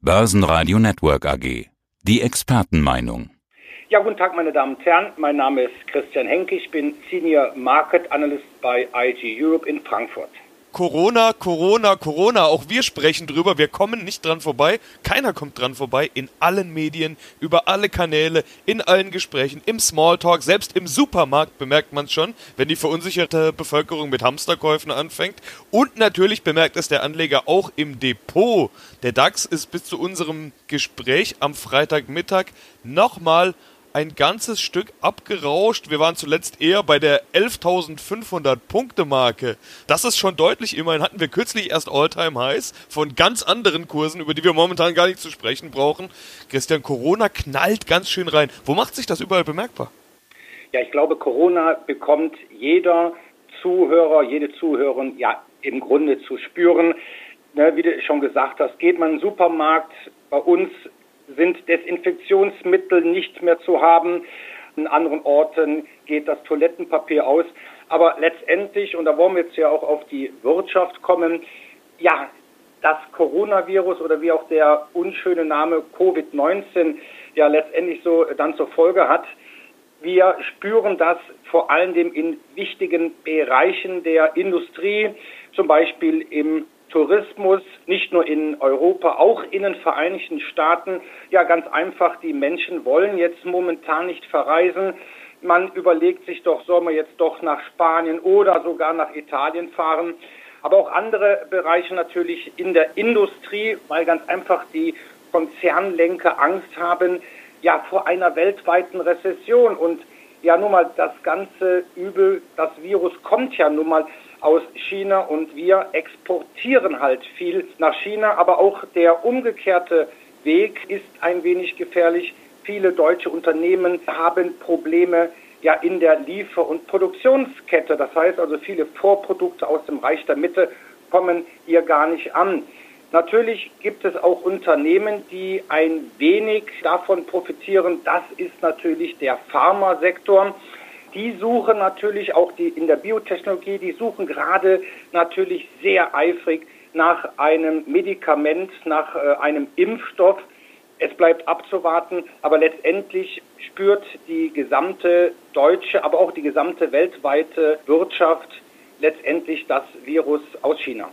Börsenradio Network AG. Die Expertenmeinung. Ja, guten Tag, meine Damen und Herren. Mein Name ist Christian Henke. Ich bin Senior Market Analyst bei IG Europe in Frankfurt. Corona, Corona, Corona. Auch wir sprechen drüber. Wir kommen nicht dran vorbei. Keiner kommt dran vorbei. In allen Medien, über alle Kanäle, in allen Gesprächen, im Smalltalk, selbst im Supermarkt bemerkt man es schon, wenn die verunsicherte Bevölkerung mit Hamsterkäufen anfängt. Und natürlich bemerkt es der Anleger auch im Depot. Der DAX ist bis zu unserem Gespräch am Freitagmittag nochmal ein ganzes Stück abgerauscht. Wir waren zuletzt eher bei der 11.500 Punkte Marke. Das ist schon deutlich. Immerhin hatten wir kürzlich erst Alltime Highs von ganz anderen Kursen, über die wir momentan gar nicht zu sprechen brauchen. Christian, Corona knallt ganz schön rein. Wo macht sich das überall bemerkbar? Ja, ich glaube, Corona bekommt jeder Zuhörer, jede Zuhörerin ja im Grunde zu spüren. Ne, wie du schon gesagt hast, geht man in den Supermarkt, bei uns sind Desinfektionsmittel nicht mehr zu haben. In anderen Orten geht das Toilettenpapier aus. Aber letztendlich, und da wollen wir jetzt ja auch auf die Wirtschaft kommen, ja, das Coronavirus oder wie auch der unschöne Name Covid-19 ja letztendlich so dann zur Folge hat, wir spüren das vor allem in wichtigen Bereichen der Industrie, zum Beispiel im Tourismus, nicht nur in Europa, auch in den Vereinigten Staaten. Ja, ganz einfach, die Menschen wollen jetzt momentan nicht verreisen. Man überlegt sich doch, soll man jetzt doch nach Spanien oder sogar nach Italien fahren. Aber auch andere Bereiche natürlich in der Industrie, weil ganz einfach die Konzernlenker Angst haben, ja, vor einer weltweiten Rezession. Und ja, nun mal das ganze Übel, das Virus kommt ja nun mal aus China und wir exportieren halt viel nach China, aber auch der umgekehrte Weg ist ein wenig gefährlich. Viele deutsche Unternehmen haben Probleme ja in der Liefer- und Produktionskette. Das heißt also, viele Vorprodukte aus dem Reich der Mitte kommen hier gar nicht an. Natürlich gibt es auch Unternehmen, die ein wenig davon profitieren. Das ist natürlich der Pharmasektor die suchen natürlich auch die in der Biotechnologie, die suchen gerade natürlich sehr eifrig nach einem Medikament, nach äh, einem Impfstoff. Es bleibt abzuwarten, aber letztendlich spürt die gesamte deutsche, aber auch die gesamte weltweite Wirtschaft letztendlich das Virus aus China.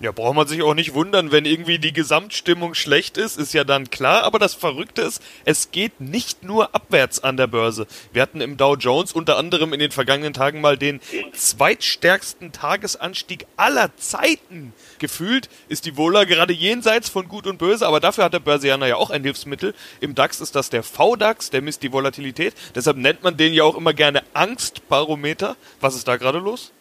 Ja, braucht man sich auch nicht wundern, wenn irgendwie die Gesamtstimmung schlecht ist, ist ja dann klar. Aber das Verrückte ist, es geht nicht nur abwärts an der Börse. Wir hatten im Dow Jones unter anderem in den vergangenen Tagen mal den zweitstärksten Tagesanstieg aller Zeiten. Gefühlt ist die Wohler gerade jenseits von Gut und Böse, aber dafür hat der Börsianer ja auch ein Hilfsmittel. Im DAX ist das der VDAX, der misst die Volatilität. Deshalb nennt man den ja auch immer gerne Angstbarometer. Was ist da gerade los?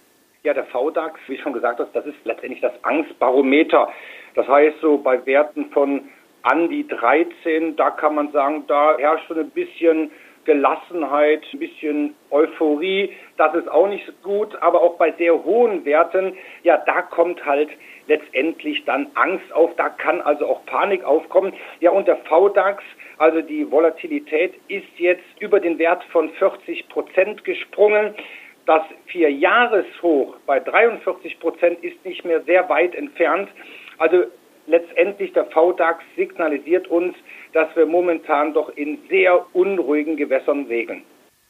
Ja, der VDAX, wie schon gesagt hast, das ist letztendlich das Angstbarometer. Das heißt, so bei Werten von an die 13, da kann man sagen, da herrscht so ein bisschen Gelassenheit, ein bisschen Euphorie. Das ist auch nicht gut, aber auch bei sehr hohen Werten, ja, da kommt halt letztendlich dann Angst auf, da kann also auch Panik aufkommen. Ja, und der VDAX, also die Volatilität ist jetzt über den Wert von 40 Prozent gesprungen. Das Vierjahreshoch bei 43 Prozent ist nicht mehr sehr weit entfernt. Also letztendlich der VDAX signalisiert uns, dass wir momentan doch in sehr unruhigen Gewässern segeln.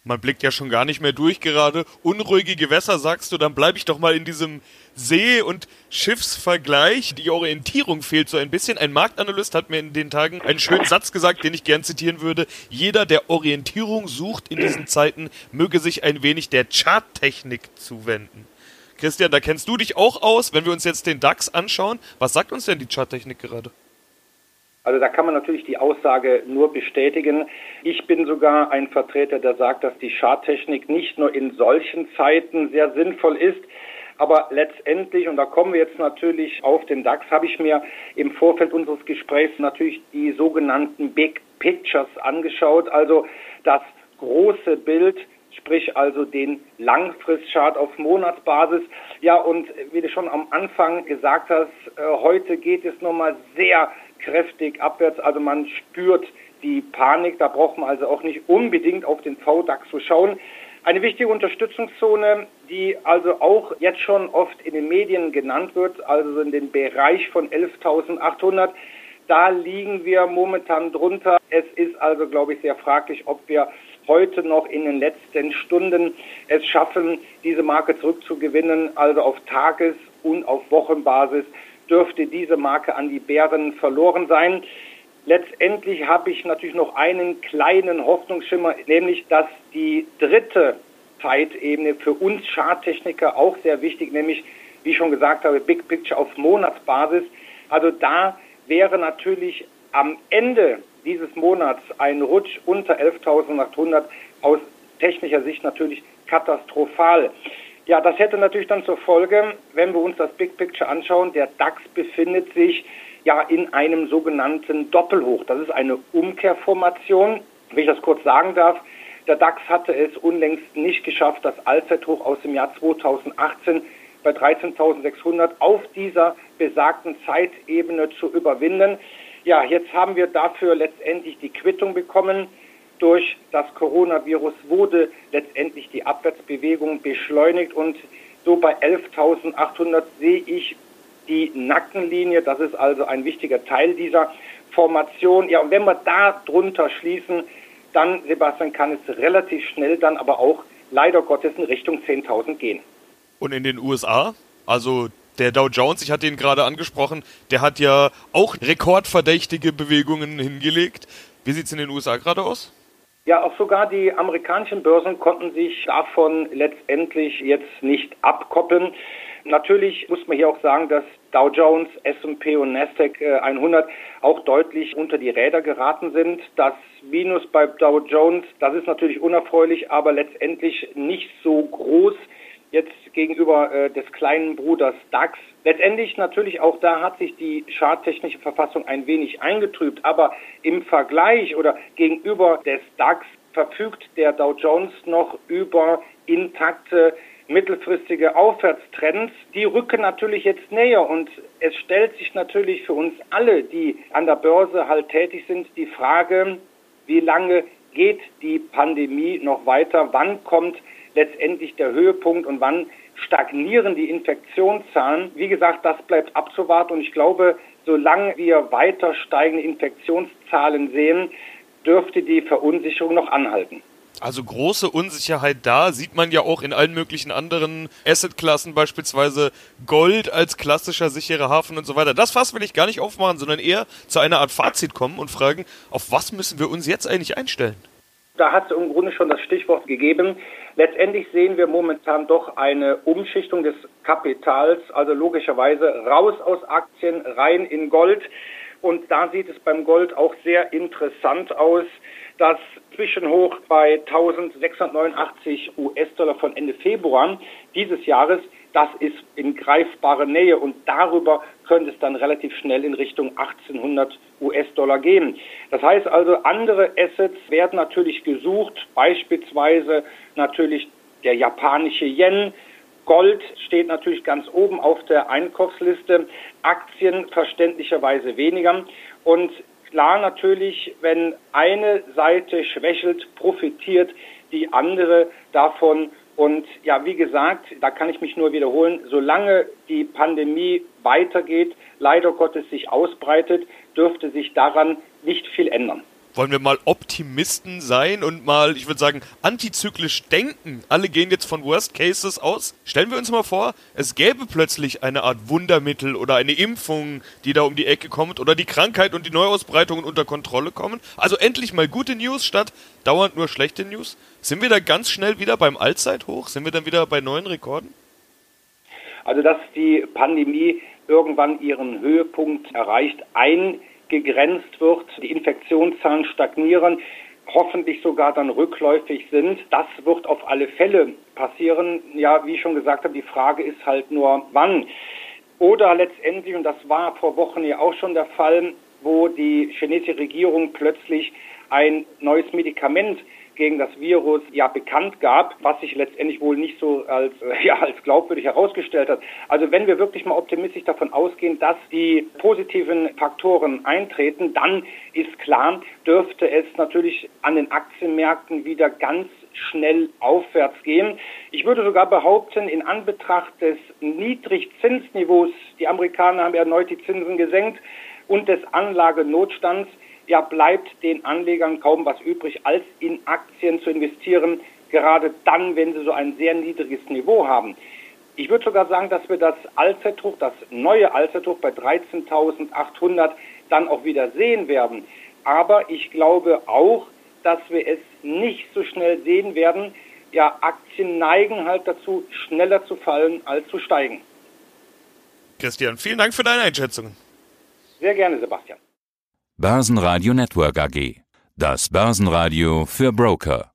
Man blickt ja schon gar nicht mehr durch gerade. Unruhige Gewässer sagst du, dann bleibe ich doch mal in diesem See- und Schiffsvergleich. Die Orientierung fehlt so ein bisschen. Ein Marktanalyst hat mir in den Tagen einen schönen Satz gesagt, den ich gern zitieren würde. Jeder, der Orientierung sucht in diesen Zeiten, möge sich ein wenig der Charttechnik zuwenden. Christian, da kennst du dich auch aus. Wenn wir uns jetzt den DAX anschauen, was sagt uns denn die Charttechnik gerade? Also da kann man natürlich die Aussage nur bestätigen. Ich bin sogar ein Vertreter, der sagt, dass die Charttechnik nicht nur in solchen Zeiten sehr sinnvoll ist, aber letztendlich, und da kommen wir jetzt natürlich auf den DAX, habe ich mir im Vorfeld unseres Gesprächs natürlich die sogenannten Big Pictures angeschaut, also das große Bild, sprich also den Langfristchart auf Monatsbasis. Ja, und wie du schon am Anfang gesagt hast, äh, heute geht es nochmal sehr kräftig abwärts. Also man spürt die Panik. Da braucht man also auch nicht unbedingt auf den VDAX zu schauen. Eine wichtige Unterstützungszone, die also auch jetzt schon oft in den Medien genannt wird, also in den Bereich von 11.800, Da liegen wir momentan drunter. Es ist also, glaube ich, sehr fraglich, ob wir heute noch in den letzten Stunden es schaffen, diese Marke zurückzugewinnen. Also auf Tages- und auf Wochenbasis dürfte diese Marke an die Bären verloren sein. Letztendlich habe ich natürlich noch einen kleinen Hoffnungsschimmer, nämlich dass die dritte Zeitebene für uns Charttechniker auch sehr wichtig, nämlich, wie ich schon gesagt habe, Big Picture auf Monatsbasis. Also da wäre natürlich am Ende dieses Monats ein Rutsch unter 11.800 aus technischer Sicht natürlich katastrophal. Ja, das hätte natürlich dann zur Folge, wenn wir uns das Big Picture anschauen, der DAX befindet sich ja in einem sogenannten Doppelhoch. Das ist eine Umkehrformation, wenn ich das kurz sagen darf. Der DAX hatte es unlängst nicht geschafft, das Allzeithoch aus dem Jahr 2018 bei 13.600 auf dieser besagten Zeitebene zu überwinden. Ja, jetzt haben wir dafür letztendlich die Quittung bekommen. Durch das Coronavirus wurde letztendlich die Abwärtsbewegung beschleunigt und so bei 11.800 sehe ich die Nackenlinie. Das ist also ein wichtiger Teil dieser Formation. Ja, und wenn wir da drunter schließen, dann, Sebastian, kann es relativ schnell dann aber auch leider Gottes in Richtung 10.000 gehen. Und in den USA? Also der Dow Jones, ich hatte ihn gerade angesprochen, der hat ja auch rekordverdächtige Bewegungen hingelegt. Wie sieht es in den USA gerade aus? Ja, auch sogar die amerikanischen Börsen konnten sich davon letztendlich jetzt nicht abkoppeln. Natürlich muss man hier auch sagen, dass Dow Jones, S&P und Nasdaq 100 äh, auch deutlich unter die Räder geraten sind. Das Minus bei Dow Jones, das ist natürlich unerfreulich, aber letztendlich nicht so groß jetzt gegenüber äh, des kleinen Bruders DAX. Letztendlich natürlich auch da hat sich die charttechnische Verfassung ein wenig eingetrübt, aber im Vergleich oder gegenüber des DAX verfügt der Dow Jones noch über intakte mittelfristige Aufwärtstrends, die rücken natürlich jetzt näher und es stellt sich natürlich für uns alle, die an der Börse halt tätig sind, die Frage, wie lange geht die Pandemie noch weiter, wann kommt letztendlich der Höhepunkt und wann stagnieren die Infektionszahlen. Wie gesagt, das bleibt abzuwarten und ich glaube, solange wir weiter steigende Infektionszahlen sehen, dürfte die Verunsicherung noch anhalten. Also große Unsicherheit da, sieht man ja auch in allen möglichen anderen Assetklassen, beispielsweise Gold als klassischer sicherer Hafen und so weiter. Das Fass will ich gar nicht aufmachen, sondern eher zu einer Art Fazit kommen und fragen, auf was müssen wir uns jetzt eigentlich einstellen? Da hat es im Grunde schon das Stichwort gegeben. Letztendlich sehen wir momentan doch eine Umschichtung des Kapitals, also logischerweise raus aus Aktien, rein in Gold. Und da sieht es beim Gold auch sehr interessant aus. Das Zwischenhoch bei 1689 US-Dollar von Ende Februar dieses Jahres, das ist in greifbarer Nähe und darüber könnte es dann relativ schnell in Richtung 1800 US-Dollar gehen. Das heißt also, andere Assets werden natürlich gesucht, beispielsweise natürlich der japanische Yen, Gold steht natürlich ganz oben auf der Einkaufsliste, Aktien verständlicherweise weniger. Und klar natürlich, wenn eine Seite schwächelt, profitiert die andere davon. Und ja, wie gesagt, da kann ich mich nur wiederholen, solange die Pandemie weitergeht, leider Gottes sich ausbreitet, dürfte sich daran nicht viel ändern wollen wir mal Optimisten sein und mal, ich würde sagen, antizyklisch denken. Alle gehen jetzt von Worst Cases aus. Stellen wir uns mal vor, es gäbe plötzlich eine Art Wundermittel oder eine Impfung, die da um die Ecke kommt oder die Krankheit und die Neuausbreitungen unter Kontrolle kommen. Also endlich mal gute News statt dauernd nur schlechte News. Sind wir da ganz schnell wieder beim Allzeithoch? Sind wir dann wieder bei neuen Rekorden? Also, dass die Pandemie irgendwann ihren Höhepunkt erreicht, ein gegrenzt wird, die Infektionszahlen stagnieren, hoffentlich sogar dann rückläufig sind. Das wird auf alle Fälle passieren. Ja, wie ich schon gesagt habe, die Frage ist halt nur, wann. Oder letztendlich, und das war vor Wochen ja auch schon der Fall, wo die chinesische Regierung plötzlich ein neues Medikament gegen das Virus ja bekannt gab, was sich letztendlich wohl nicht so als, äh, ja, als glaubwürdig herausgestellt hat. Also wenn wir wirklich mal optimistisch davon ausgehen, dass die positiven Faktoren eintreten, dann ist klar, dürfte es natürlich an den Aktienmärkten wieder ganz schnell aufwärts gehen. Ich würde sogar behaupten, in Anbetracht des Niedrigzinsniveaus, die Amerikaner haben erneut die Zinsen gesenkt, und des Anlagenotstands ja, bleibt den Anlegern kaum was übrig, als in Aktien zu investieren, gerade dann, wenn sie so ein sehr niedriges Niveau haben. Ich würde sogar sagen, dass wir das Allzeithoch, das neue Allzeithoch bei 13.800 dann auch wieder sehen werden. Aber ich glaube auch, dass wir es nicht so schnell sehen werden. Ja, Aktien neigen halt dazu, schneller zu fallen als zu steigen. Christian, vielen Dank für deine Einschätzungen. Sehr gerne, Sebastian. Börsenradio Network AG. Das Börsenradio für Broker.